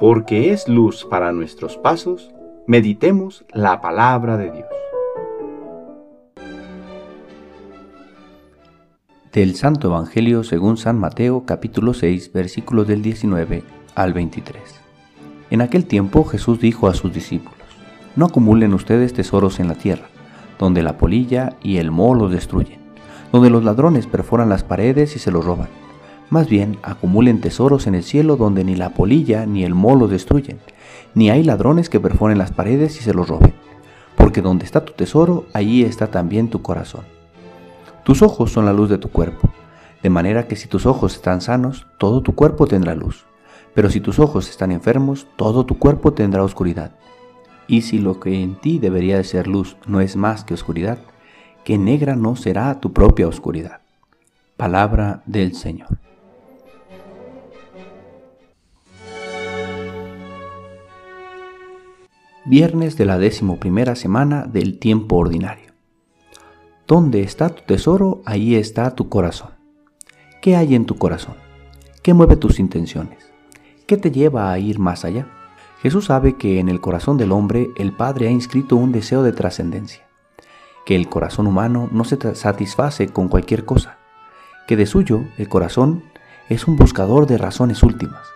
porque es luz para nuestros pasos, meditemos la palabra de Dios. Del Santo Evangelio según San Mateo capítulo 6 versículos del 19 al 23. En aquel tiempo Jesús dijo a sus discípulos, No acumulen ustedes tesoros en la tierra, donde la polilla y el moho los destruyen, donde los ladrones perforan las paredes y se los roban más bien, acumulen tesoros en el cielo donde ni la polilla ni el moho destruyen, ni hay ladrones que perforen las paredes y se los roben. Porque donde está tu tesoro, allí está también tu corazón. Tus ojos son la luz de tu cuerpo, de manera que si tus ojos están sanos, todo tu cuerpo tendrá luz. Pero si tus ojos están enfermos, todo tu cuerpo tendrá oscuridad. Y si lo que en ti debería de ser luz no es más que oscuridad, que negra no será tu propia oscuridad. Palabra del Señor. Viernes de la primera semana del tiempo ordinario. ¿Dónde está tu tesoro? Ahí está tu corazón. ¿Qué hay en tu corazón? ¿Qué mueve tus intenciones? ¿Qué te lleva a ir más allá? Jesús sabe que en el corazón del hombre el Padre ha inscrito un deseo de trascendencia, que el corazón humano no se satisface con cualquier cosa, que de suyo el corazón es un buscador de razones últimas,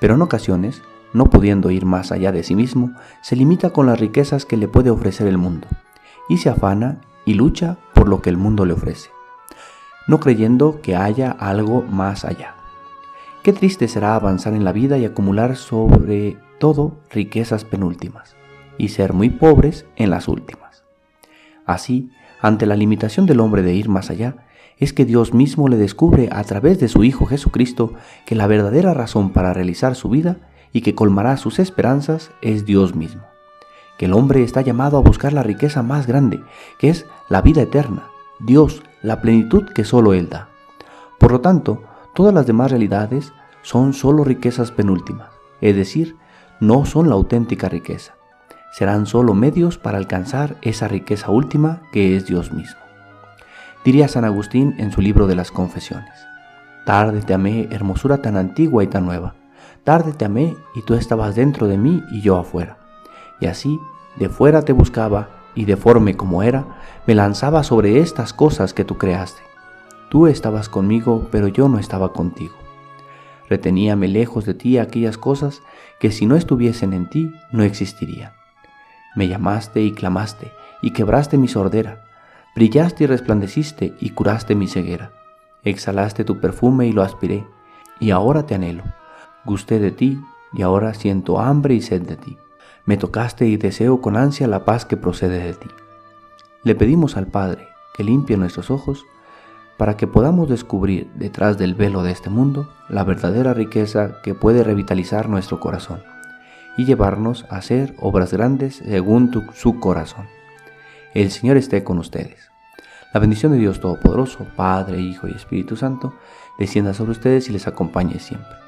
pero en ocasiones no pudiendo ir más allá de sí mismo, se limita con las riquezas que le puede ofrecer el mundo, y se afana y lucha por lo que el mundo le ofrece, no creyendo que haya algo más allá. Qué triste será avanzar en la vida y acumular sobre todo riquezas penúltimas, y ser muy pobres en las últimas. Así, ante la limitación del hombre de ir más allá, es que Dios mismo le descubre a través de su Hijo Jesucristo que la verdadera razón para realizar su vida y que colmará sus esperanzas es Dios mismo. Que el hombre está llamado a buscar la riqueza más grande, que es la vida eterna, Dios, la plenitud que solo Él da. Por lo tanto, todas las demás realidades son solo riquezas penúltimas, es decir, no son la auténtica riqueza. Serán solo medios para alcanzar esa riqueza última que es Dios mismo. Diría San Agustín en su libro de las Confesiones. Tarde te amé, hermosura tan antigua y tan nueva Tarde te amé y tú estabas dentro de mí y yo afuera. Y así, de fuera te buscaba y deforme como era, me lanzaba sobre estas cosas que tú creaste. Tú estabas conmigo, pero yo no estaba contigo. Reteníame lejos de ti aquellas cosas que si no estuviesen en ti no existirían. Me llamaste y clamaste y quebraste mi sordera. Brillaste y resplandeciste y curaste mi ceguera. Exhalaste tu perfume y lo aspiré, y ahora te anhelo Gusté de ti y ahora siento hambre y sed de ti. Me tocaste y deseo con ansia la paz que procede de ti. Le pedimos al Padre que limpie nuestros ojos para que podamos descubrir detrás del velo de este mundo la verdadera riqueza que puede revitalizar nuestro corazón y llevarnos a hacer obras grandes según su corazón. El Señor esté con ustedes. La bendición de Dios Todopoderoso, Padre, Hijo y Espíritu Santo, descienda sobre ustedes y les acompañe siempre.